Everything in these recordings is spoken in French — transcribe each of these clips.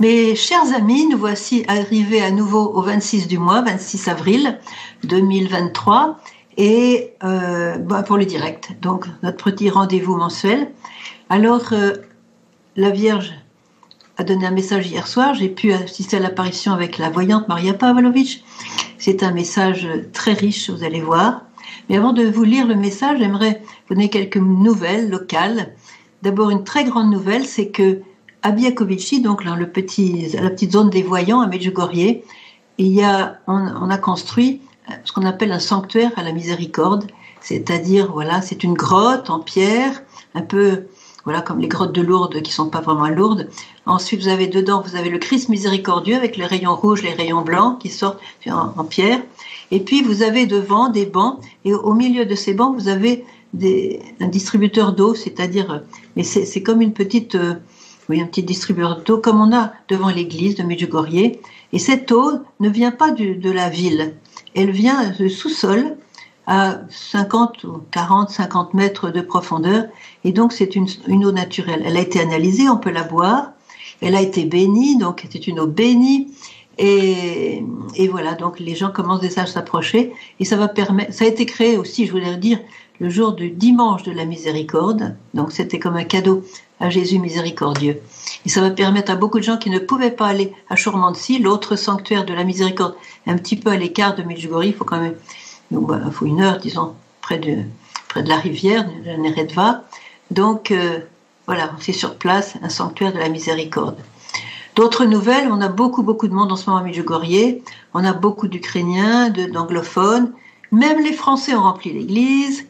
Mes chers amis, nous voici arrivés à nouveau au 26 du mois, 26 avril 2023, et euh, bah, pour le direct, donc notre petit rendez-vous mensuel. Alors, euh, la Vierge a donné un message hier soir, j'ai pu assister à l'apparition avec la voyante Maria Pavlovich. C'est un message très riche, vous allez voir. Mais avant de vous lire le message, j'aimerais vous donner quelques nouvelles locales. D'abord, une très grande nouvelle, c'est que à donc la petite zone des voyants à Medjugorje, il y a, on, a construit ce qu'on appelle un sanctuaire à la miséricorde, c'est-à-dire voilà, c'est une grotte en pierre, un peu voilà comme les grottes de Lourdes qui sont pas vraiment lourdes. Ensuite, vous avez dedans, vous avez le Christ miséricordieux avec les rayons rouges, les rayons blancs qui sortent en, pierre. Et puis vous avez devant des bancs et au milieu de ces bancs, vous avez un distributeur d'eau, c'est-à-dire, mais c'est comme une petite euh, oui, un petit distributeur d'eau comme on a devant l'église de Medjugorje. Et cette eau ne vient pas de la ville, elle vient du sous-sol à 50 ou 40, 50 mètres de profondeur. Et donc c'est une, eau naturelle. Elle a été analysée, on peut la boire. Elle a été bénie, donc c'est une eau bénie. Et, voilà, donc les gens commencent déjà à s'approcher. Et ça va permettre, ça a été créé aussi, je voulais dire, le jour du dimanche de la miséricorde. Donc c'était comme un cadeau à Jésus miséricordieux. Et ça va permettre à beaucoup de gens qui ne pouvaient pas aller à Chourmansi, l'autre sanctuaire de la miséricorde, un petit peu à l'écart de Medjugorje, il faut quand même, il faut une heure, disons, près de, près de la rivière, de la Neretva. Donc, euh, voilà, c'est sur place, un sanctuaire de la miséricorde. D'autres nouvelles, on a beaucoup, beaucoup de monde en ce moment à Medjugorje, on a beaucoup d'Ukrainiens, d'anglophones, même les Français ont rempli l'église,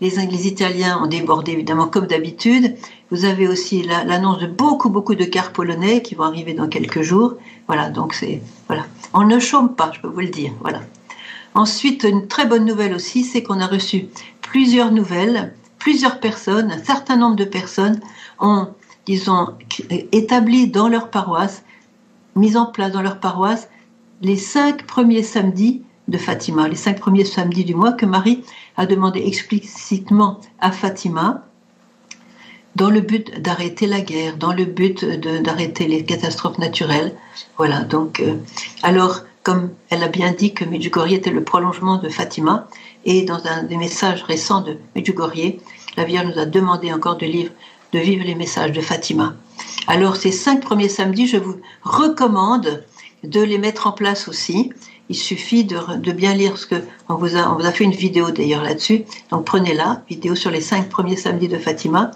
les, les Italiens ont débordé évidemment comme d'habitude, vous avez aussi l'annonce de beaucoup, beaucoup de cars polonais qui vont arriver dans quelques jours. Voilà, donc c'est. Voilà. On ne chôme pas, je peux vous le dire. Voilà. Ensuite, une très bonne nouvelle aussi, c'est qu'on a reçu plusieurs nouvelles, plusieurs personnes, un certain nombre de personnes ont, disons, établi dans leur paroisse, mis en place dans leur paroisse, les cinq premiers samedis de Fatima, les cinq premiers samedis du mois que Marie a demandé explicitement à Fatima dans le but d'arrêter la guerre, dans le but d'arrêter les catastrophes naturelles. Voilà, donc, euh, alors, comme elle a bien dit que Medjugorje était le prolongement de Fatima, et dans un des messages récents de Medjugorje, la Vierge nous a demandé encore de, de vivre les messages de Fatima. Alors, ces cinq premiers samedis, je vous recommande de les mettre en place aussi. Il suffit de, bien lire ce que on vous a, on vous a fait une vidéo d'ailleurs là-dessus. Donc prenez-la, vidéo sur les cinq premiers samedis de Fatima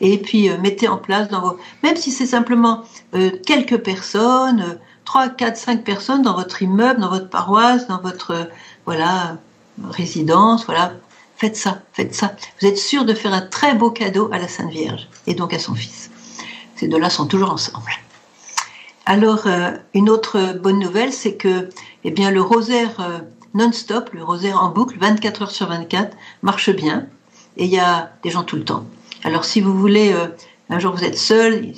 et puis euh, mettez en place dans vos, même si c'est simplement euh, quelques personnes, 3, 4, 5 personnes dans votre immeuble, dans votre paroisse, dans votre euh, voilà résidence, voilà, faites ça, faites ça. Vous êtes sûr de faire un très beau cadeau à la Sainte Vierge et donc à son fils. Ces deux-là sont toujours ensemble. Alors, une autre bonne nouvelle, c'est que eh bien, le rosaire non-stop, le rosaire en boucle, 24 heures sur 24, marche bien. Et il y a des gens tout le temps. Alors si vous voulez, euh, un jour vous êtes seul,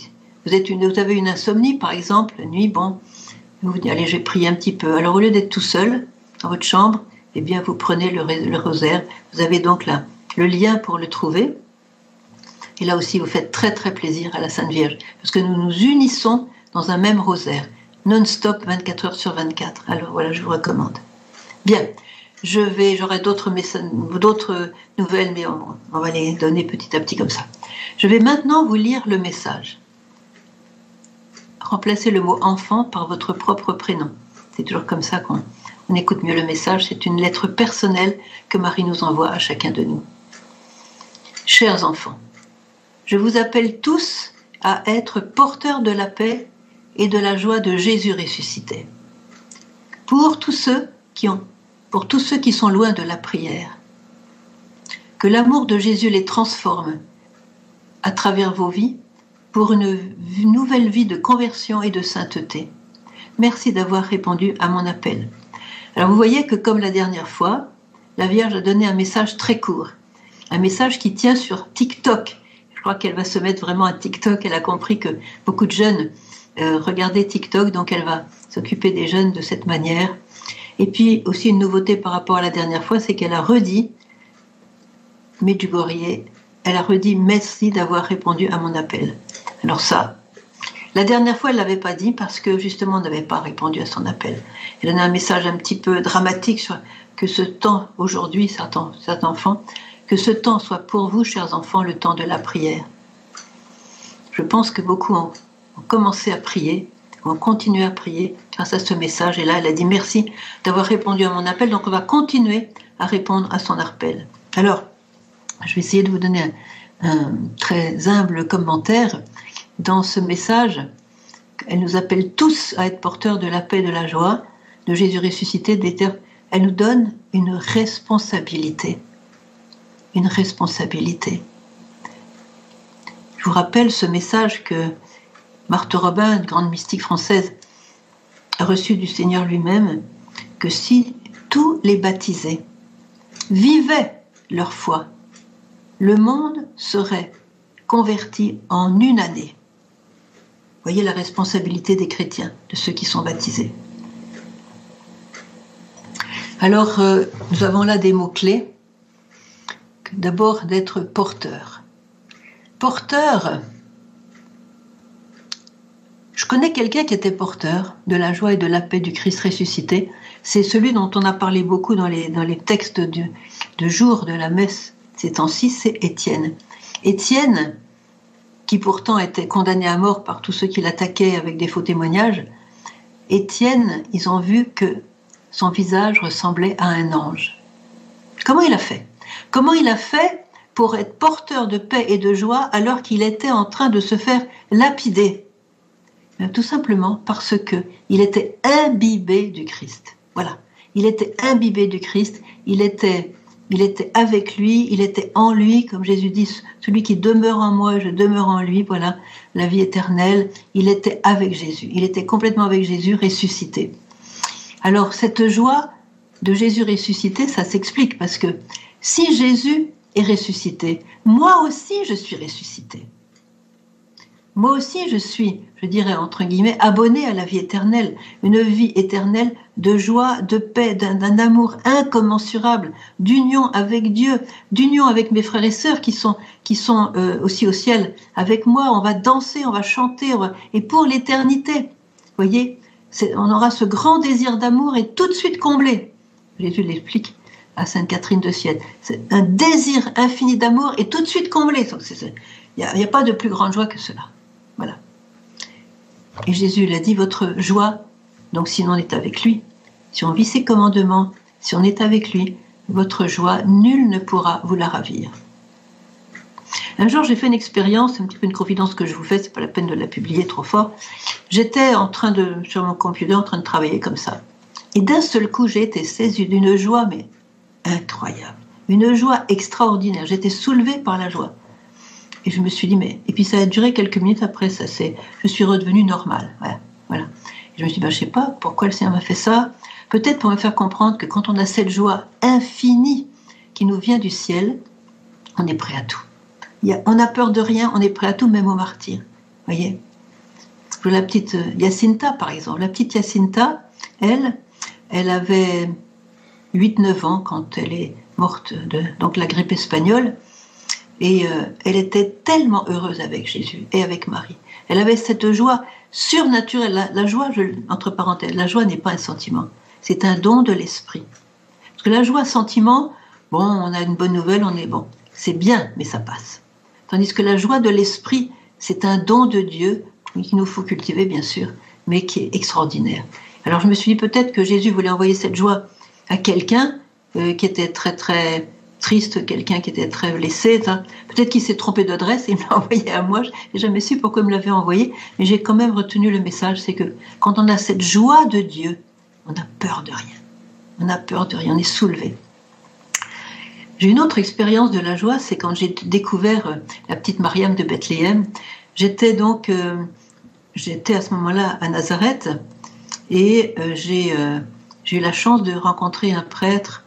vous, une, avez une insomnie par exemple, la nuit, bon, vous dites allez, je vais prier un petit peu. Alors au lieu d'être tout seul dans votre chambre, eh bien vous prenez le, le rosaire. Vous avez donc là le lien pour le trouver. Et là aussi, vous faites très très plaisir à la Sainte Vierge, parce que nous nous unissons dans un même rosaire, non-stop 24 heures sur 24. Alors voilà, je vous recommande. Bien, je vais, j'aurai d'autres d'autres nouvelles, mais on, va les donner petit à petit comme ça. Je vais maintenant vous lire le message. Remplacez le mot enfant par votre propre prénom. C'est toujours comme ça qu'on on écoute mieux le message. C'est une lettre personnelle que Marie nous envoie à chacun de nous. Chers enfants, je vous appelle tous à être porteurs de la paix et de la joie de Jésus ressuscité. Pour tous ceux qui ont pour tous ceux qui sont loin de la prière. Que l'amour de Jésus les transforme à travers vos vies pour une nouvelle vie de conversion et de sainteté. Merci d'avoir répondu à mon appel. Alors vous voyez que comme la dernière fois, la Vierge a donné un message très court, un message qui tient sur TikTok. Je crois qu'elle va se mettre vraiment à TikTok. Elle a compris que beaucoup de jeunes euh, regardaient TikTok, donc elle va s'occuper des jeunes de cette manière. Et puis aussi une nouveauté par rapport à la dernière fois, c'est qu'elle a redit, Medjugorje, elle a redit merci d'avoir répondu à mon appel. Alors ça, La dernière fois, elle ne l'avait pas dit parce que justement, on n'avait pas répondu à son appel. Elle donnait un message un petit peu dramatique sur que ce temps, aujourd'hui, certains, certains enfants, que ce temps soit pour vous, chers enfants, le temps de la prière. Je pense que beaucoup ont commencé à prier, ont continué à prier grâce à ce message. Et là, elle a dit merci d'avoir répondu à mon appel. Donc, on va continuer à répondre à son appel. Alors, je vais essayer de vous donner un, très humble commentaire dans ce message, elle nous appelle tous à être porteurs de la paix de la joie, de Jésus ressuscité, elle nous donne une responsabilité. Une responsabilité. Je vous rappelle ce message que Marthe Robin, grande mystique française, a reçu du Seigneur lui-même, que si tous les baptisés vivaient leur foi, le monde serait converti en une année voyez la responsabilité des chrétiens, de ceux qui sont baptisés. Alors, euh, nous avons là des mots-clés. D'abord, d'être porteur. Porteur, je connais quelqu'un qui était porteur de la joie et de la paix du Christ ressuscité. C'est celui dont on a parlé beaucoup dans les, textes de, de jour de la messe ces temps-ci, c'est Étienne. Étienne, qui pourtant était condamné à mort par tous ceux qui l'attaquaient avec des faux témoignages, Étienne, ils ont vu que son visage ressemblait à un ange. Comment il a fait? Comment il a fait pour être porteur de paix et de joie alors qu'il était en train de se faire lapider? Tout simplement parce que il était imbibé du Christ. Voilà, il était imbibé du Christ, il était il était avec lui, il était en lui, comme Jésus dit, celui qui demeure en moi, je demeure en lui, voilà, la vie éternelle, il était avec Jésus, il était complètement avec Jésus ressuscité. Alors cette joie de Jésus ressuscité, ça s'explique parce que si Jésus est ressuscité, moi aussi je suis ressuscité. Moi aussi, je suis, je dirais entre guillemets, abonné à la vie éternelle, une vie éternelle de joie, de paix, d'un amour incommensurable, d'union avec Dieu, d'union avec mes frères et sœurs qui sont, qui sont euh, aussi au ciel avec moi. On va danser, on va chanter, et pour l'éternité. Voyez, on aura ce grand désir d'amour et tout de suite comblé. Jésus l'explique à Sainte Catherine de Sienne. C'est un désir infini d'amour et tout de suite comblé. Il n'y a, a pas de plus grande joie que cela. Voilà. Et Jésus l'a dit, votre joie, donc si on est avec lui, si on vit ses commandements, si on est avec lui, votre joie, nul ne pourra vous la ravir. Un jour, j'ai fait une expérience, un petit peu une confidence que je vous fais, c'est pas la peine de la publier trop fort. J'étais en train de, sur mon computer, en train de travailler comme ça. Et d'un seul coup, j'ai été saisie d'une joie, mais incroyable. Une joie extraordinaire. J'étais soulevée par la joie. Et je me suis dit, mais. Et puis ça a duré quelques minutes après, ça c'est. Je suis redevenue normale. Voilà. je me suis dit, bah, je sais pas pourquoi le Seigneur m'a fait ça. Peut-être pour me faire comprendre que quand on a cette joie infinie qui nous vient du ciel, on est prêt à tout. on a peur de rien, on est prêt à tout, même au martyr. Voyez? La petite euh, Jacinta, par exemple. La petite Jacinta, elle, elle avait 8-9 ans quand elle est morte de donc la grippe espagnole. Et euh, elle était tellement heureuse avec Jésus et avec Marie. Elle avait cette joie surnaturelle. La, joie, entre parenthèses, la joie n'est pas un sentiment, c'est un don de l'esprit. Parce que la joie, sentiment, bon, on a une bonne nouvelle, on est bon. C'est bien, mais ça passe. Tandis que la joie de l'esprit, c'est un don de Dieu qu'il nous faut cultiver, bien sûr, mais qui est extraordinaire. Alors je me suis dit peut-être que Jésus voulait envoyer cette joie à quelqu'un euh, qui était très très triste, quelqu'un qui était très blessé. Peut-être qu'il s'est trompé d'adresse et il me l'a envoyé à moi. J'ai jamais su pourquoi il me l'avait envoyé, mais j'ai quand même retenu le message. C'est que quand on a cette joie de Dieu, on a peur de rien. On a peur de rien, on est soulevé. J'ai une autre expérience de la joie, c'est quand j'ai découvert euh, la petite Mariam de Bethléem. J'étais donc, euh, j'étais à ce moment-là à Nazareth et euh, j'ai eu la chance de rencontrer un prêtre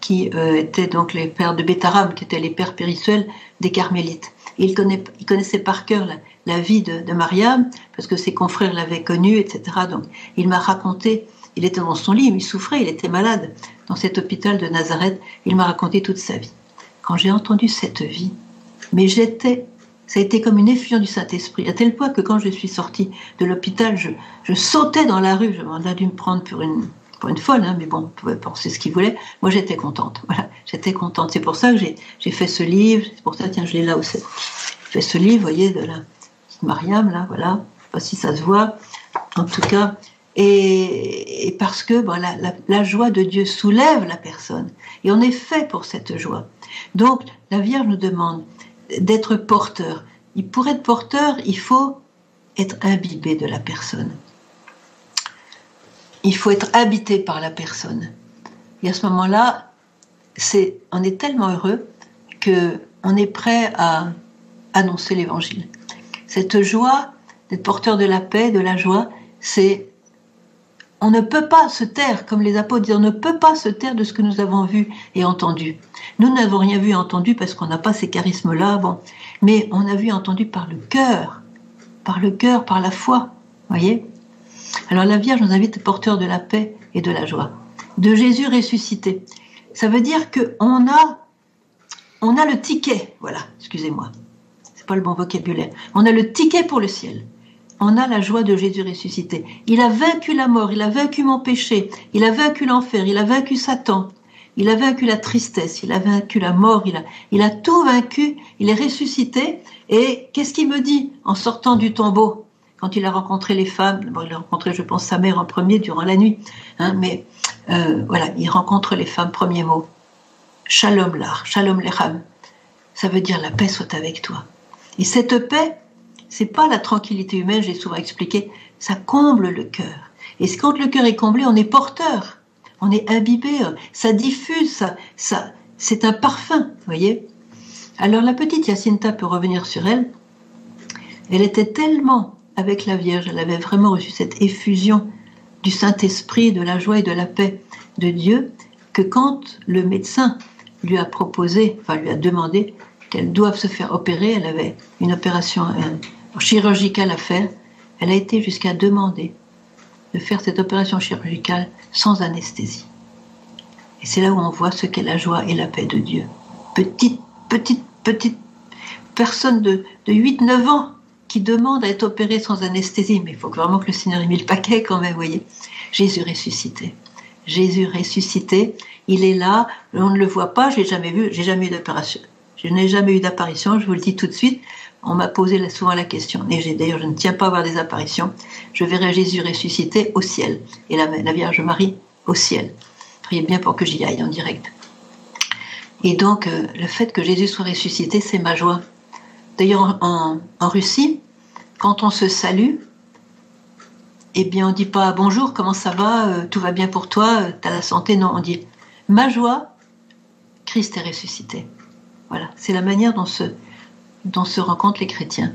qui euh, étaient donc les pères de Bétaram, qui étaient les pères périsseuls des carmélites. il, connaissait par cœur la, vie de, Mariam, parce que ses confrères l'avaient connue, etc. Donc il m'a raconté, il était dans son lit, il souffrait, il était malade dans cet hôpital de Nazareth, il m'a raconté toute sa vie. Quand j'ai entendu cette vie, mais j'étais ça a été comme une effusion du Saint-Esprit, à tel point que quand je suis sortie de l'hôpital, je, sautais dans la rue. Je a dû me prendre pour une, pour une folle, hein, mais bon, on pouvait penser ce qu'il voulait. Moi, j'étais contente. Voilà, j'étais contente. C'est pour ça que j'ai fait ce livre. C'est pour ça, tiens, je l'ai là aussi. J'ai fait ce livre, vous voyez, de la Mariam, là, voilà. Je sais pas si ça se voit. En tout cas, et, parce que bon, la, la, joie de Dieu soulève la personne. Et on est fait pour cette joie. Donc, la Vierge nous demande d'être porteur. Et pour être porteur, il faut être imbibé de la personne. Il faut être habité par la personne. Et à ce moment-là, c'est, on est tellement heureux que on est prêt à annoncer l'évangile. Cette joie d'être porteur de la paix, de la joie, c'est on ne peut pas se taire, comme les apôtres disent, on ne peut pas se taire de ce que nous avons vu et entendu. Nous n'avons rien vu et entendu parce qu'on n'a pas ces charismes-là, bon, mais on a vu et entendu par le cœur, par le cœur, par la foi, voyez Alors la Vierge nous invite porteur de la paix et de la joie, de Jésus ressuscité. Ça veut dire qu'on a, on a le ticket, voilà, excusez-moi, c'est pas le bon vocabulaire, on a le ticket pour le ciel on a la joie de Jésus ressuscité. Il a vaincu la mort, il a vaincu mon péché, il a vaincu l'enfer, il a vaincu Satan, il a vaincu la tristesse, il a vaincu la mort, il a, il a tout vaincu, il est ressuscité. Et qu'est-ce qu'il me dit en sortant du tombeau? Quand il a rencontré les femmes Il a rencontré, je pense, sa mère en premier durant la nuit, hein, mais euh, voilà, il rencontre les femmes, premier mot. Shalom l'ar, shalom lechem. Ça veut dire la paix soit avec toi. Et cette paix, c'est pas la tranquillité humaine, j'ai souvent expliqué, ça comble le cœur. Et quand le cœur est comblé, on est porteur, on est imbibé, ça diffuse, ça, ça c'est un parfum, voyez. Alors la petite Jacinta peut revenir sur elle. Elle était tellement avec la Vierge, elle avait vraiment reçu cette effusion du Saint-Esprit, de la joie et de la paix de Dieu, que quand le médecin lui a proposé, enfin lui a demandé qu'elle doive se faire opérer, elle avait une opération chirurgicale à faire, elle a été jusqu'à demander de faire cette opération chirurgicale sans anesthésie. Et c'est là où on voit ce qu'est la joie et la paix de Dieu. Petite, petite, petite personne de, de 8-9 ans qui demande à être opérée sans anesthésie. Mais il faut vraiment que le Seigneur ait mis le paquet quand même, vous voyez. Jésus ressuscité. Jésus ressuscité, il est là, on ne le voit pas, je n'ai jamais vu, j'ai jamais eu d'opération. Je n'ai jamais eu d'apparition, je vous le dis tout de suite. On m'a posé souvent la question, et d'ailleurs je ne tiens pas à voir des apparitions, je verrai Jésus ressuscité au ciel, et la, Vierge Marie au ciel. Priez bien pour que j'y aille en direct. Et donc, euh, le fait que Jésus soit ressuscité, c'est ma joie. D'ailleurs, en, Russie, quand on se salue, eh bien, on ne dit pas bonjour, comment ça va, euh, tout va bien pour toi, euh, tu as la santé? Non, on dit ma joie, Christ est ressuscité. Voilà, c'est la manière dont se, dont se rencontrent les chrétiens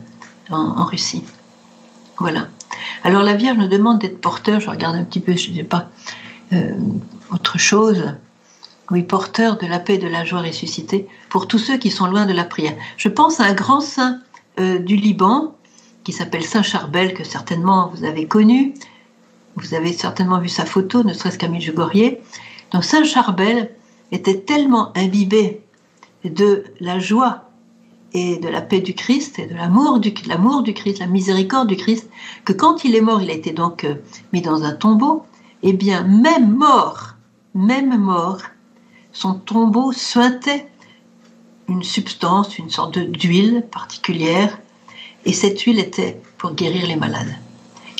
en, Russie. Voilà. Alors la Vierge nous demande d'être porteur, je regarde un petit peu, je ne sais pas, euh, autre chose. Oui, porteur de la paix et de la joie ressuscitée pour tous ceux qui sont loin de la prière. Je pense à un grand saint euh, du Liban qui s'appelle Saint Charbel, que certainement vous avez connu. Vous avez certainement vu sa photo, ne serait-ce qu'à Medjugorje. Donc Saint Charbel était tellement imbibé de la joie et de la paix du Christ et de l'amour du, l'amour du Christ, la miséricorde du Christ, que quand il est mort, il a été donc euh, mis dans un tombeau, eh bien, même mort, même mort, son tombeau suintait une substance, une sorte d'huile particulière, et cette huile était pour guérir les malades.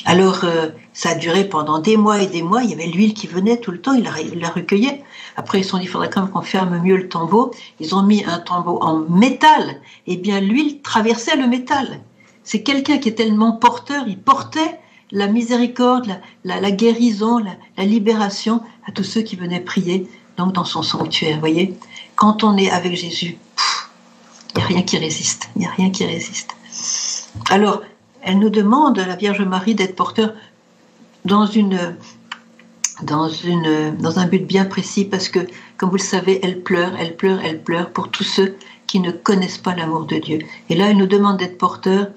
Alors, euh, ça a duré pendant des mois et des mois. Il y avait l'huile qui venait tout le temps, il la, il recueillait. Après, ils se sont dit, il faudrait quand même qu'on ferme mieux le tombeau. Ils ont mis un tombeau en métal. Eh bien, l'huile traversait le métal. C'est quelqu'un qui est tellement porteur, il portait la miséricorde, la, guérison, la, libération à tous ceux qui venaient prier donc dans son sanctuaire. voyez, quand on est avec Jésus, il n'y a rien qui résiste. Il n'y a rien qui résiste. Alors, elle nous demande, la Vierge Marie, d'être porteur dans dans un but bien précis parce que, comme vous le savez, elle pleure, elle pleure, elle pleure pour tous ceux qui ne connaissent pas l'amour de Dieu. Et là, elle nous demande d'être porteur.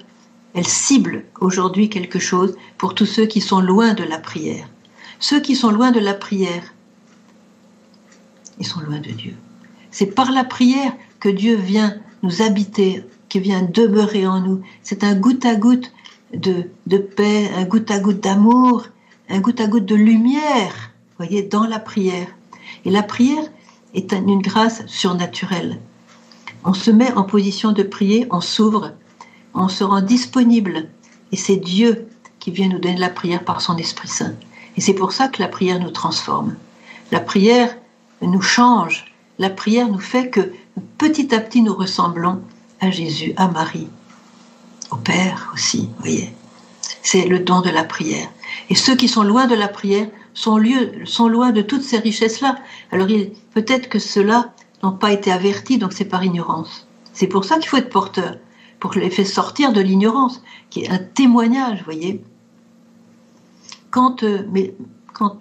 Elle cible aujourd'hui quelque chose pour tous ceux qui sont loin de la prière. Ceux qui sont loin de la prière, ils sont loin de Dieu. C'est par la prière que Dieu vient nous habiter qui vient demeurer en nous. C'est un goutte à goutte de, paix, un goutte à goutte d'amour, un goutte à goutte de lumière, voyez, dans la prière. Et la prière est une grâce surnaturelle. On se met en position de prier, on s'ouvre, on se rend disponible. Et c'est Dieu qui vient nous donner la prière par son Esprit Saint. Et c'est pour ça que la prière nous transforme. La prière nous change. La prière nous fait que petit à petit nous ressemblons à Jésus, à Marie, au Père aussi, voyez. C'est le don de la prière. Et ceux qui sont loin de la prière sont, loin de toutes ces richesses-là. Alors peut-être que ceux-là n'ont pas été avertis, donc c'est par ignorance. C'est pour ça qu'il faut être porteur, pour les faire sortir de l'ignorance, qui est un témoignage, voyez. Quand, euh,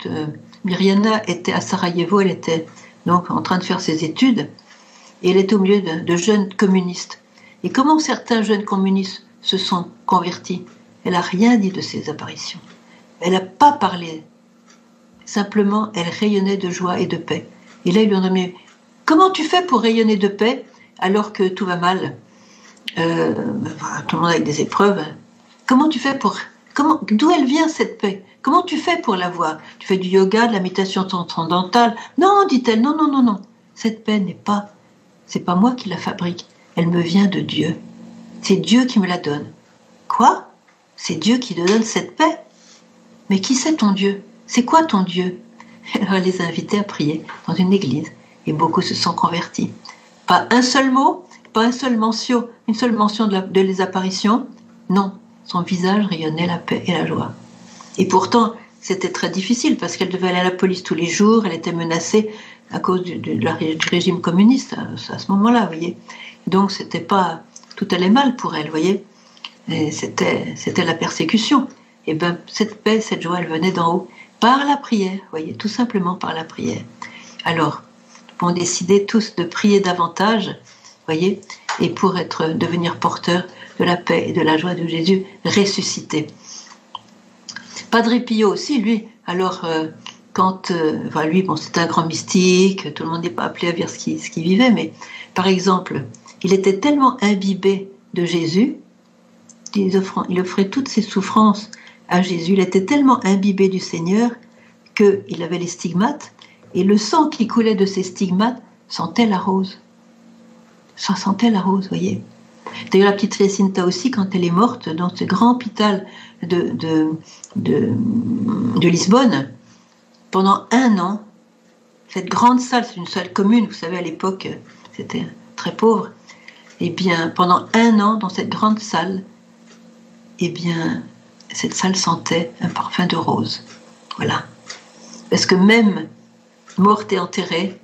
euh, Myriana était à Sarajevo, elle était donc en train de faire ses études, et elle était au milieu de, jeunes communistes. Et comment certains jeunes communistes se sont convertis? Elle n'a rien dit de ces apparitions. Elle n'a pas parlé. Simplement, elle rayonnait de joie et de paix. Et là, ils lui ont demandé Comment tu fais pour rayonner de paix alors que tout va mal euh, Tout le monde a des épreuves. Comment tu fais pour. D'où elle vient cette paix? Comment tu fais pour l'avoir Tu fais du yoga, de la méditation transcendantale? Non, dit-elle, non, non, non, non. Cette paix n'est pas. C'est pas moi qui la fabrique. Elle me vient de Dieu. C'est Dieu qui me la donne. Quoi? C'est Dieu qui te donne cette paix? Mais qui c'est ton Dieu? C'est quoi ton Dieu? Elle les a invités à prier dans une église et beaucoup se sont convertis. Pas un seul mot, pas une seule mention, une seule mention de, de les apparitions? Non, son visage rayonnait la paix et la joie. Et pourtant, c'était très difficile parce qu'elle devait aller à la police tous les jours, elle était menacée à cause du, régime communiste à, à ce moment-là, vous voyez. Donc c'était pas tout allait mal pour elle, vous voyez. C'était la persécution et bien cette paix, cette joie, elle venait d'en haut, par la prière, voyez, tout simplement par la prière. Alors, pour décider tous de prier davantage, voyez, et pour être, devenir porteur de la paix et de la joie de Jésus ressuscité. Padre Pio aussi, lui, alors, euh, quand, euh, lui, bon, c'est un grand mystique, tout le monde n'est pas appelé à dire ce qu'il qu vivait, mais par exemple, il était tellement imbibé de Jésus, il offrait, il offrait toutes ses souffrances à Jésus. Il était tellement imbibé du Seigneur qu'il avait les stigmates, et le sang qui coulait de ces stigmates sentait la rose. Ça sentait la rose, voyez. D'ailleurs, la petite Jacinta aussi, quand elle est morte dans ce grand hôpital de, Lisbonne, pendant un an, cette grande salle, c'est une salle commune, vous savez, à l'époque, c'était très pauvre, et eh bien, pendant un an, dans cette grande salle, eh bien, cette salle sentait un parfum de rose. Voilà. Parce que même morte et enterrée,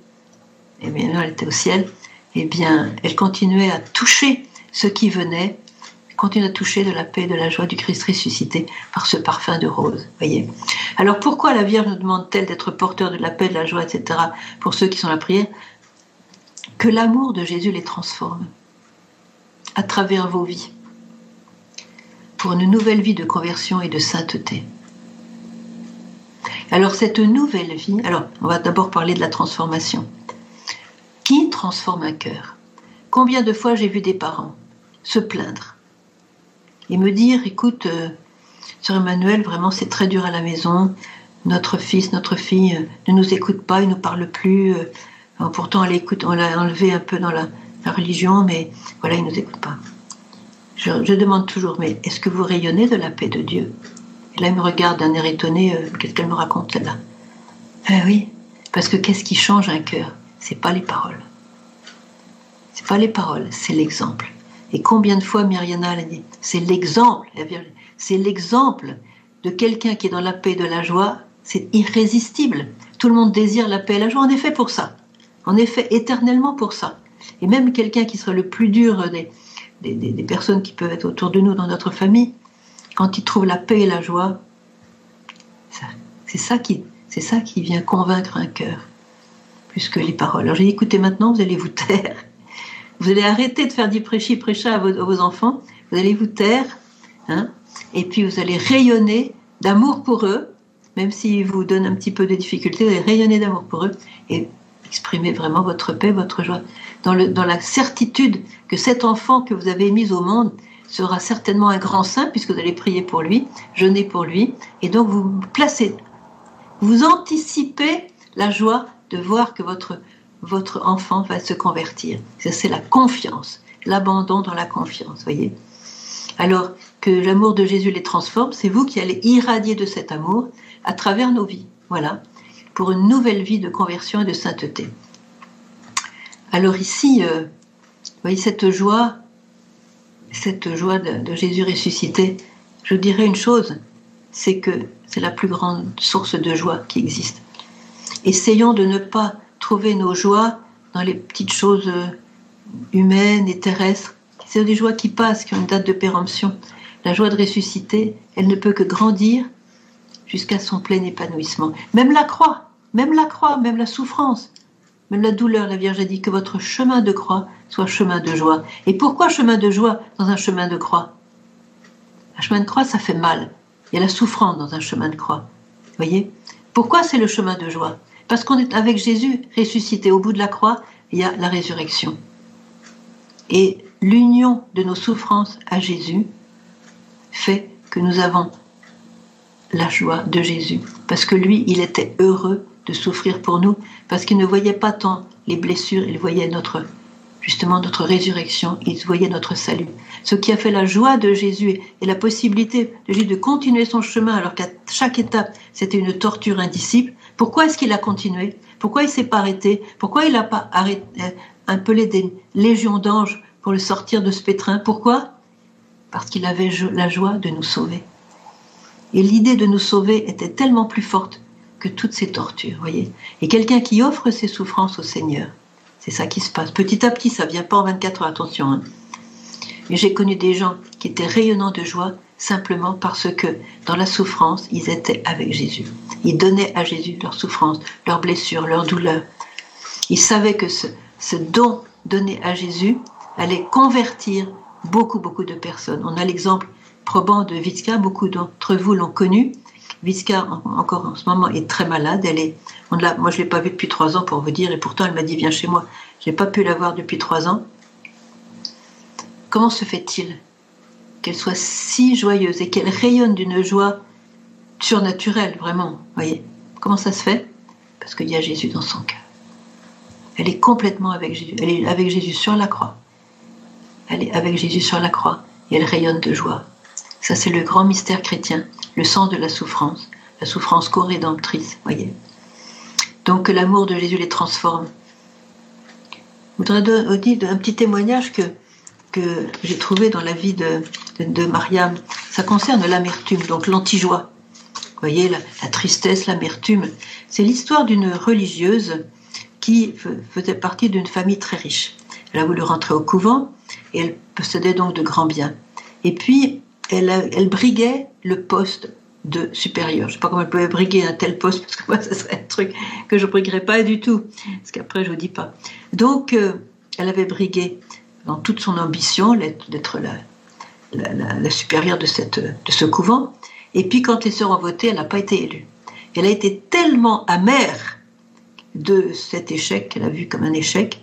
et bien elle était au ciel, eh bien, elle continuait à toucher ce qui venait, continuait à toucher de la paix, de la joie du Christ ressuscité par ce parfum de rose. Voyez. Alors pourquoi la Vierge nous demande-t-elle d'être porteur de la paix, de la joie, etc. pour ceux qui sont à la prière? Que l'amour de Jésus les transforme à travers vos vies pour une nouvelle vie de conversion et de sainteté. Alors cette nouvelle vie, alors on va d'abord parler de la transformation. Qui transforme un cœur? Combien de fois j'ai vu des parents se plaindre et me dire, écoute, euh, Sœur Emmanuel, vraiment c'est très dur à la maison, notre fils, notre fille euh, ne nous écoute pas, il ne nous parle plus, euh, pourtant on l'a enlevé un peu dans la, religion, mais voilà, il ne nous écoute pas. Je, demande toujours, mais est-ce que vous rayonnez de la paix de Dieu? Et là, il me regarde d'un air étonné, qu'est-ce qu'elle me raconte là Eh oui, parce que qu'est-ce qui change un cœur? C'est pas les paroles. C'est pas les paroles, c'est l'exemple. Et combien de fois Myriana a dit C'est l'exemple, c'est l'exemple de quelqu'un qui est dans la paix et de la joie, c'est irrésistible. Tout le monde désire la paix et la joie, en effet pour ça. En effet, éternellement pour ça. Et même quelqu'un qui serait le plus dur des, personnes qui peuvent être autour de nous dans notre famille, quand ils trouvent la paix et la joie, c'est ça qui, c'est ça qui vient convaincre un cœur, plus que les paroles. Alors j'ai dit, écoutez, maintenant, vous allez vous taire. Vous allez arrêter de faire du prêchi prêcha à vos, enfants. Vous allez vous taire, hein, et puis vous allez rayonner d'amour pour eux, même s'ils vous donnent un petit peu de difficulté, vous allez rayonner d'amour pour eux. Et exprimez vraiment votre paix, votre joie, dans, dans la certitude que cet enfant que vous avez mis au monde sera certainement un grand saint, puisque vous allez prier pour lui, jeûner pour lui, et donc vous placez, vous anticipez la joie de voir que votre, votre enfant va se convertir. C'est la confiance, l'abandon dans la confiance, voyez. Alors que l'amour de Jésus les transforme, c'est vous qui allez irradier de cet amour à travers nos vies. Voilà, pour une nouvelle vie de conversion et de sainteté. Alors ici, euh, vous voyez cette joie, cette joie de, Jésus ressuscité. Je dirais une chose, c'est que c'est la plus grande source de joie qui existe. Essayons de ne pas trouver nos joies dans les petites choses euh, humaines et terrestres. C'est des joies qui passent, qui ont une date de péremption. La joie de ressusciter, elle ne peut que grandir jusqu'à son plein épanouissement. Même la croix, même la croix, même la souffrance, même la douleur, la Vierge a dit que votre chemin de croix soit chemin de joie. Et pourquoi chemin de joie dans un chemin de croix? Un chemin de croix, ça fait mal. Il y a la souffrance dans un chemin de croix. Voyez? Pourquoi c'est le chemin de joie? Parce qu'on est avec Jésus ressuscité au bout de la croix, il y a la résurrection. Et l'union de nos souffrances à Jésus fait que nous avons la joie de Jésus. Parce que lui, il était heureux de souffrir pour nous, parce qu'il ne voyait pas tant les blessures, il voyait notre, justement notre résurrection, il voyait notre salut. Ce qui a fait la joie de Jésus et la possibilité de Jésus de continuer son chemin alors qu'à chaque étape c'était une torture indicible, pourquoi est-ce qu'il a continué? Pourquoi il s'est pas arrêté? Pourquoi il n'a pas euh, appelé des légions d'anges pour le sortir de ce pétrin? Pourquoi? Parce qu'il avait la joie de nous sauver. Et l'idée de nous sauver était tellement plus forte que toutes ces tortures, voyez. Et quelqu'un qui offre ses souffrances au Seigneur, c'est ça qui se passe. Petit à petit, ça vient pas en 24 heures, attention. Hein. Mais j'ai connu des gens qui étaient rayonnants de joie simplement parce que dans la souffrance, ils étaient avec Jésus. Ils donnaient à Jésus leurs souffrances, leurs blessures, leurs douleurs. Ils savaient que ce, don donné à Jésus allait convertir beaucoup, beaucoup de personnes. On a l'exemple probant de Vitska, beaucoup d'entre vous l'ont connu. Vitska, encore en ce moment, est très malade. Elle est, moi, je ne l'ai pas vue depuis trois ans, pour vous dire, et pourtant, elle m'a dit, viens chez moi. Je n'ai pas pu la voir depuis trois ans. Comment se fait-il qu'elle soit si joyeuse et qu'elle rayonne d'une joie surnaturelle, vraiment voyez Comment ça se fait? Parce qu'il y a Jésus dans son cœur. Elle est complètement avec Jésus. Elle est avec Jésus sur la croix. Elle est avec Jésus sur la croix et elle rayonne de joie. Ça, c'est le grand mystère chrétien, le sens de la souffrance, la souffrance co-rédemptrice, voyez. Donc l'amour de Jésus les transforme. Je voudrais dire un petit témoignage que, que j'ai trouvé dans la vie de, de, Mariam. Ça concerne l'amertume, donc l'anti-joie. Vous voyez, la, la tristesse, l'amertume. C'est l'histoire d'une religieuse qui faisait partie d'une famille très riche. Elle a voulu rentrer au couvent et elle possédait donc de grands biens. Et puis, elle, briguait le poste de supérieur. Je ne sais pas comment elle pouvait briguer un tel poste, parce que moi, ce serait un truc que je ne briguerais pas du tout. Parce qu'après, je ne vous dis pas. Donc, euh, elle avait brigué dans toute son ambition d'être la, la, supérieure de, cette, de ce couvent. Et puis, quand les sœurs ont voté, elle n'a pas été élue. Elle a été tellement amère de cet échec, qu'elle a vu comme un échec,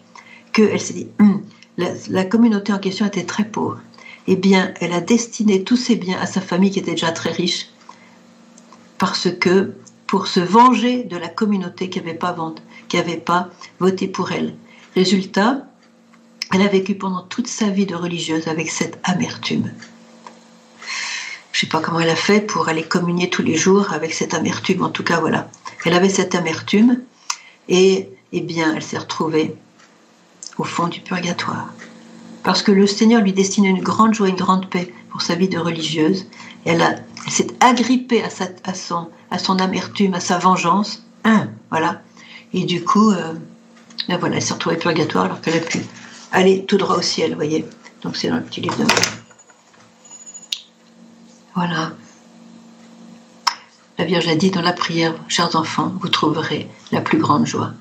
qu'elle s'est dit, hum, la communauté en question était très pauvre eh bien, elle a destiné tous ses biens à sa famille qui était déjà très riche, parce que pour se venger de la communauté qui n'avait pas, voté pour elle. Résultat, elle a vécu pendant toute sa vie de religieuse avec cette amertume. Je ne sais pas comment elle a fait pour aller communier tous les jours avec cette amertume. En tout cas, voilà. Elle avait cette amertume et, eh bien, elle s'est retrouvée au fond du purgatoire parce que le Seigneur lui destinait une grande joie, une grande paix pour sa vie de religieuse. elle, s'est agrippée à, son, amertume, à sa vengeance. Hein, voilà. Et du coup, euh, ben voilà, elle s'est retrouvée purgatoire alors qu'elle a pu aller tout droit au ciel, vous voyez. Donc c'est dans le petit livre de Voilà. La Vierge a dit dans la prière, chers enfants, vous trouverez la plus grande joie.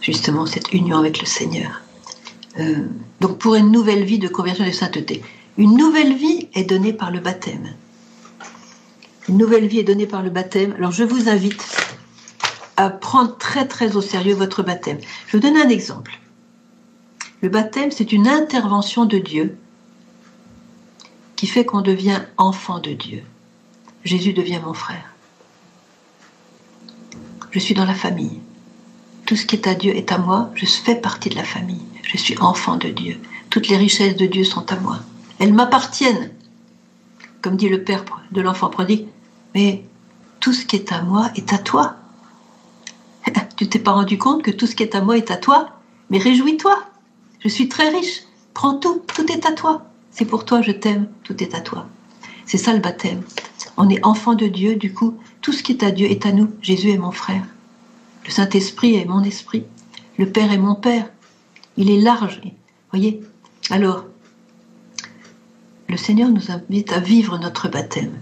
Justement, cette union avec le Seigneur. Euh, donc pour une nouvelle vie de conversion de sainteté. Une nouvelle vie est donnée par le baptême. Une nouvelle vie est donnée par le baptême. Alors je vous invite à prendre très très au sérieux votre baptême. Je vous donne un exemple. Le baptême, c'est une intervention de Dieu qui fait qu'on devient enfant de Dieu. Jésus devient mon frère. Je suis dans la famille. Tout ce qui est à Dieu est à moi. Je fais partie de la famille. Je suis enfant de Dieu. Toutes les richesses de Dieu sont à moi. Elles m'appartiennent. Comme dit le père de l'enfant prodigue, mais tout ce qui est à moi est à toi. tu t'es pas rendu compte que tout ce qui est à moi est à toi? Mais réjouis-toi. Je suis très riche. Prends tout. Tout est à toi. C'est pour toi, je t'aime. Tout est à toi. C'est ça le baptême. On est enfant de Dieu, du coup, tout ce qui est à Dieu est à nous. Jésus est mon frère. Le Saint-Esprit est mon esprit. Le Père est mon Père. Il est large. Voyez Alors, le Seigneur nous invite à vivre notre baptême.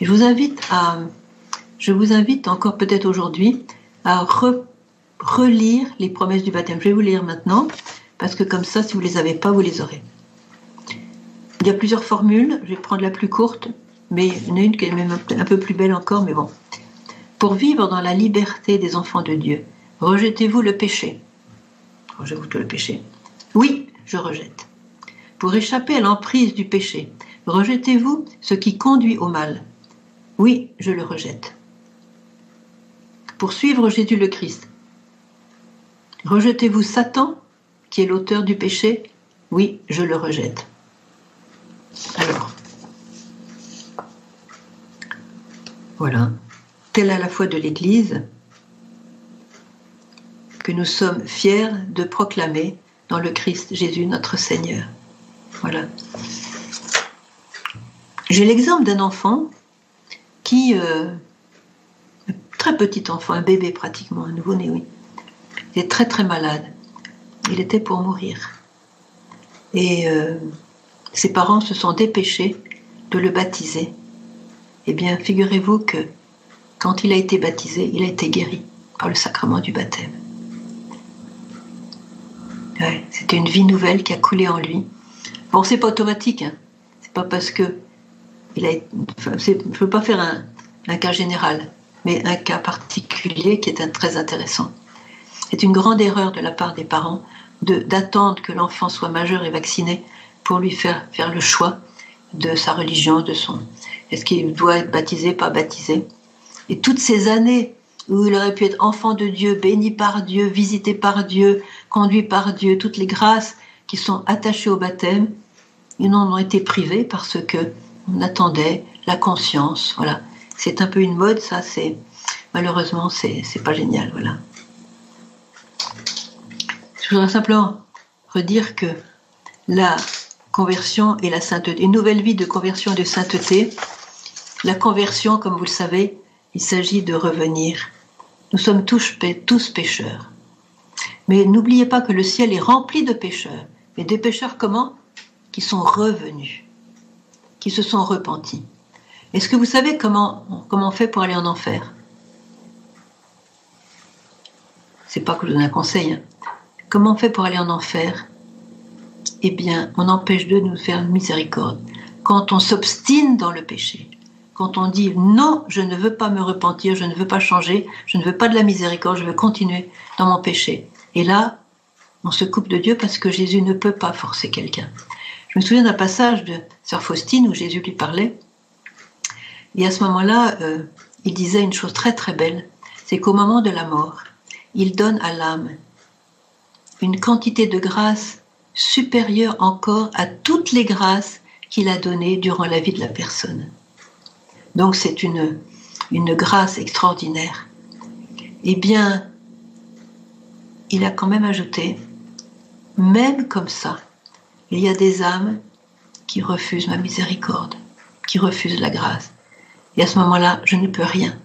Je vous invite à, je vous invite encore peut-être aujourd'hui à relire les promesses du baptême. Je vais vous lire maintenant, parce que comme ça, si vous ne les avez pas, vous les aurez. Il y a plusieurs formules, je vais prendre la plus courte, mais il y en a une qui est même un peu plus belle encore, mais bon. Pour vivre dans la liberté des enfants de Dieu, rejetez-vous le péché. Rejetez-vous le péché. Oui, je rejette. Pour échapper à l'emprise du péché, rejetez-vous ce qui conduit au mal. Oui, je le rejette. Pour suivre Jésus le Christ, rejetez-vous Satan, qui est l'auteur du péché Oui, je le rejette. Alors, voilà, telle à la foi de l'Église que nous sommes fiers de proclamer dans le Christ Jésus notre Seigneur. Voilà. J'ai l'exemple d'un enfant qui, euh, un très petit enfant, un bébé pratiquement, un nouveau-né, oui, il est très très malade. Il était pour mourir. Et euh, ses parents se sont dépêchés de le baptiser. Eh bien, figurez-vous que quand il a été baptisé, il a été guéri par le sacrement du baptême. C'était une vie nouvelle qui a coulé en lui. Bon, c'est pas automatique, hein. c'est pas parce que il je ne veux pas faire un, cas général, mais un cas particulier qui est très intéressant. C'est une grande erreur de la part des parents d'attendre que l'enfant soit majeur et vacciné pour lui faire faire le choix de sa religion, de son. Est-ce qu'il doit être baptisé, pas baptisé Et toutes ces années où il aurait pu être enfant de Dieu, béni par Dieu, visité par Dieu, conduit par Dieu, toutes les grâces qui sont attachées au baptême, ils en ont été privés parce que on attendait la conscience. Voilà, c'est un peu une mode, ça. C'est malheureusement, c'est pas génial. Voilà. Je voudrais simplement redire que la conversion et la sainteté, une nouvelle vie de conversion et de sainteté, la conversion, comme vous le savez, il s'agit de revenir. Nous sommes tous, pécheurs. Mais n'oubliez pas que le ciel est rempli de pécheurs. Mais des pécheurs comment? Qui sont revenus, qui se sont repentis. Est-ce que vous savez comment, comment on fait pour aller en enfer? C'est pas que je donne un conseil. Hein. Comment on fait pour aller en enfer? Eh bien, on empêche de nous faire miséricorde. Quand on s'obstine dans le péché, quand on dit non, je ne veux pas me repentir, je ne veux pas changer, je ne veux pas de la miséricorde, je veux continuer dans mon péché. Et là, on se coupe de Dieu parce que Jésus ne peut pas forcer quelqu'un. Je me souviens d'un passage de Sœur Faustine où Jésus lui parlait. Et à ce moment-là, euh, il disait une chose très très belle, c'est qu'au moment de la mort, il donne à l'âme une quantité de grâce supérieure encore à toutes les grâces qu'il a données durant la vie de la personne. Donc c'est une, une grâce extraordinaire. Eh bien, il a quand même ajouté, même comme ça, il y a des âmes qui refusent ma miséricorde, qui refusent la grâce. Et à ce moment-là, je ne peux rien,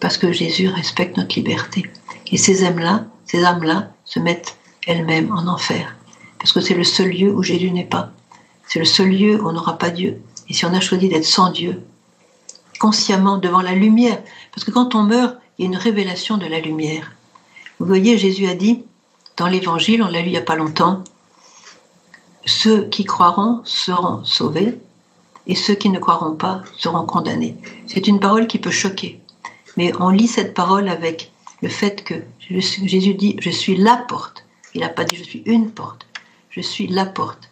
parce que Jésus respecte notre liberté. Et ces âmes-là, ces âmes-là se mettent elles-mêmes en enfer, parce que c'est le seul lieu où Jésus n'est pas. C'est le seul lieu où on n'aura pas Dieu. Et si on a choisi d'être sans Dieu, consciemment devant la lumière. Parce que quand on meurt, il y a une révélation de la lumière. Vous voyez, Jésus a dit dans l'Évangile, on l'a lu il n'y a pas longtemps, ceux qui croiront seront sauvés et ceux qui ne croiront pas seront condamnés. C'est une parole qui peut choquer, mais on lit cette parole avec le fait que Jésus dit je suis la porte. Il n'a pas dit je suis une porte. Je suis la porte.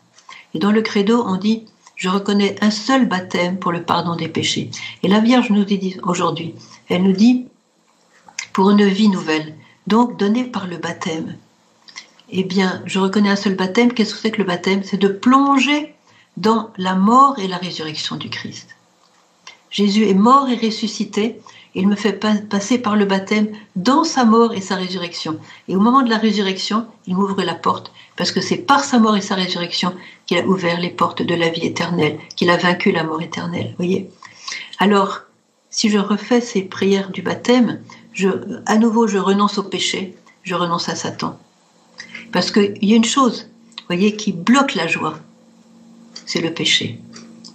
Et dans le credo, on dit je reconnais un seul baptême pour le pardon des péchés. Et la Vierge nous dit aujourd'hui, elle nous dit pour une vie nouvelle, donc donnée par le baptême. Eh bien, je reconnais un seul baptême. Qu'est-ce que c'est que le baptême? C'est de plonger dans la mort et la résurrection du Christ. Jésus est mort et ressuscité. Il me fait passer par le baptême dans sa mort et sa résurrection. Et au moment de la résurrection, il m'ouvre la porte, parce que c'est par sa mort et sa résurrection qu'il a ouvert les portes de la vie éternelle, qu'il a vaincu la mort éternelle. Voyez Alors, si je refais ces prières du baptême, à nouveau, je renonce au péché, je renonce à Satan. Parce qu'il y a une chose, voyez, qui bloque la joie, c'est le péché.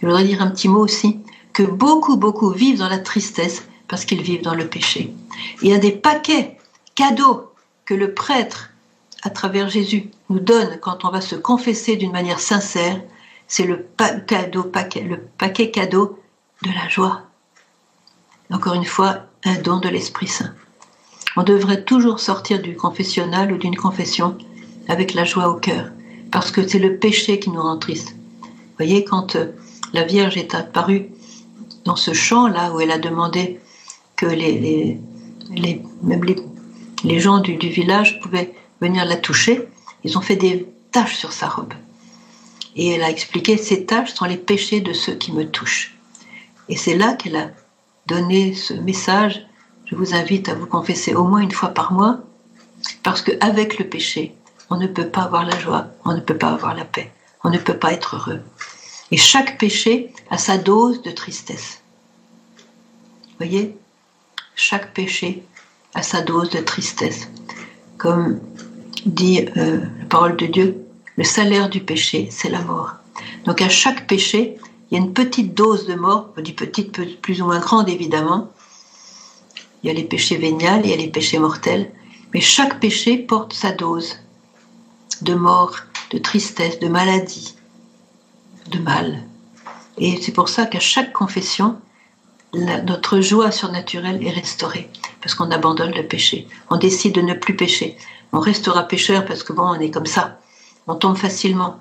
Je voudrais dire un petit mot aussi, que beaucoup, beaucoup vivent dans la tristesse parce qu'ils vivent dans le péché. Il y a des paquets cadeaux que le prêtre, à travers Jésus, nous donne quand on va se confesser d'une manière sincère. C'est le, cadeau, paquet, le paquet cadeau de la joie. Encore une fois, un don de l'Esprit Saint. On devrait toujours sortir du confessionnal ou d'une confession avec la joie au cœur, parce que c'est le péché qui nous rend tristes. Vous voyez, quand euh, la Vierge est apparue dans ce champ-là où elle a demandé que les, même les, gens du, village pouvaient venir la toucher, ils ont fait des taches sur sa robe. Et elle a expliqué ces taches sont les péchés de ceux qui me touchent. Et c'est là qu'elle a donné ce message. Je vous invite à vous confesser au moins une fois par mois, parce qu'avec le péché, on ne peut pas avoir la joie, on ne peut pas avoir la paix, on ne peut pas être heureux. Et chaque péché a sa dose de tristesse. Voyez? Chaque péché a sa dose de tristesse. Comme dit euh, la parole de Dieu, le salaire du péché, c'est la mort. Donc à chaque péché, il y a une petite dose de mort, on dit petite, plus ou moins grande évidemment. Il y a les péchés vénials, il y a les péchés mortels, mais chaque péché porte sa dose de mort, de tristesse, de maladie, de mal. Et c'est pour ça qu'à chaque confession, notre joie surnaturelle est restaurée, parce qu'on abandonne le péché. On décide de ne plus pécher. On restera pécheur parce que bon, on est comme ça. On tombe facilement.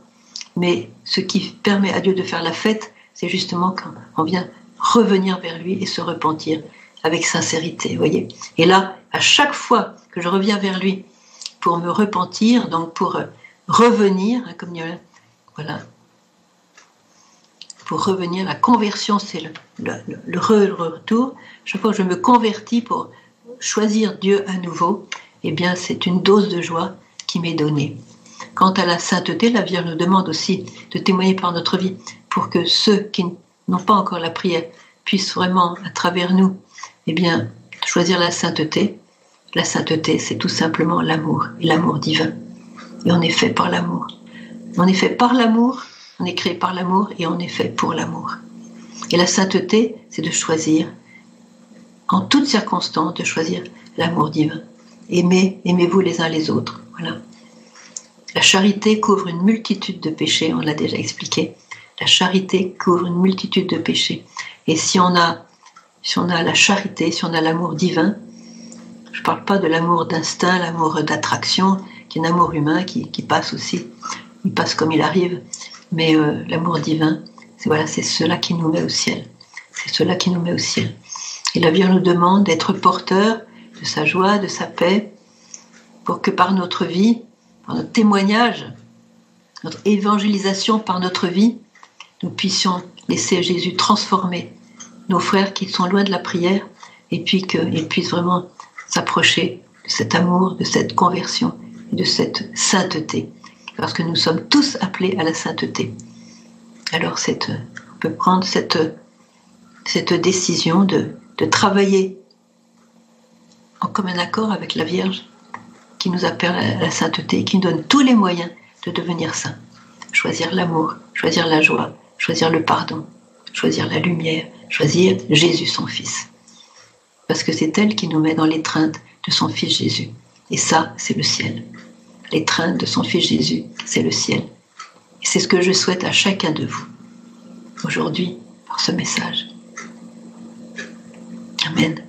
Mais ce qui permet à Dieu de faire la fête, c'est justement quand on vient revenir vers lui et se repentir avec sincérité, voyez. Et là, à chaque fois que je reviens vers lui pour me repentir, donc pour revenir, hein, comme voilà, pour revenir, la conversion, c'est le, retour. Chaque fois que je me convertis pour choisir Dieu à nouveau, eh bien, c'est une dose de joie qui m'est donnée. Quant à la sainteté, la Vierge nous demande aussi de témoigner par notre vie pour que ceux qui n'ont pas encore la prière puissent vraiment, à travers nous, eh bien, choisir la sainteté. La sainteté, c'est tout simplement l'amour, et l'amour divin. Et on est fait par l'amour. On est fait par l'amour on est créé par l'amour et on est fait pour l'amour. Et la sainteté, c'est de choisir, en toutes circonstances, de choisir l'amour divin. Aimez, aimez-vous les uns les autres. Voilà. La charité couvre une multitude de péchés, on l'a déjà expliqué. La charité couvre une multitude de péchés. Et si on a, la charité, si on a l'amour divin, je ne parle pas de l'amour d'instinct, l'amour d'attraction, qui est un amour humain qui passe aussi, il passe comme il arrive, mais euh, l'amour divin, c'est voilà, cela qui nous met au ciel. C'est cela qui nous met au ciel. Et la Vierge nous demande d'être porteur de sa joie, de sa paix, pour que par notre vie, par notre témoignage, notre évangélisation par notre vie, nous puissions laisser Jésus transformer nos frères qui sont loin de la prière, et puis qu'ils puissent vraiment s'approcher de cet amour, de cette conversion, de cette sainteté parce que nous sommes tous appelés à la sainteté. Alors on peut prendre cette, cette décision de, de travailler en commun accord avec la Vierge qui nous appelle à la sainteté et qui nous donne tous les moyens de devenir saints. Choisir l'amour, choisir la joie, choisir le pardon, choisir la lumière, choisir Jésus son Fils. Parce que c'est elle qui nous met dans l'étreinte de son Fils Jésus. Et ça, c'est le ciel l'étreinte de son Fils Jésus, c'est le ciel. Et c'est ce que je souhaite à chacun de vous aujourd'hui par ce message. Amen.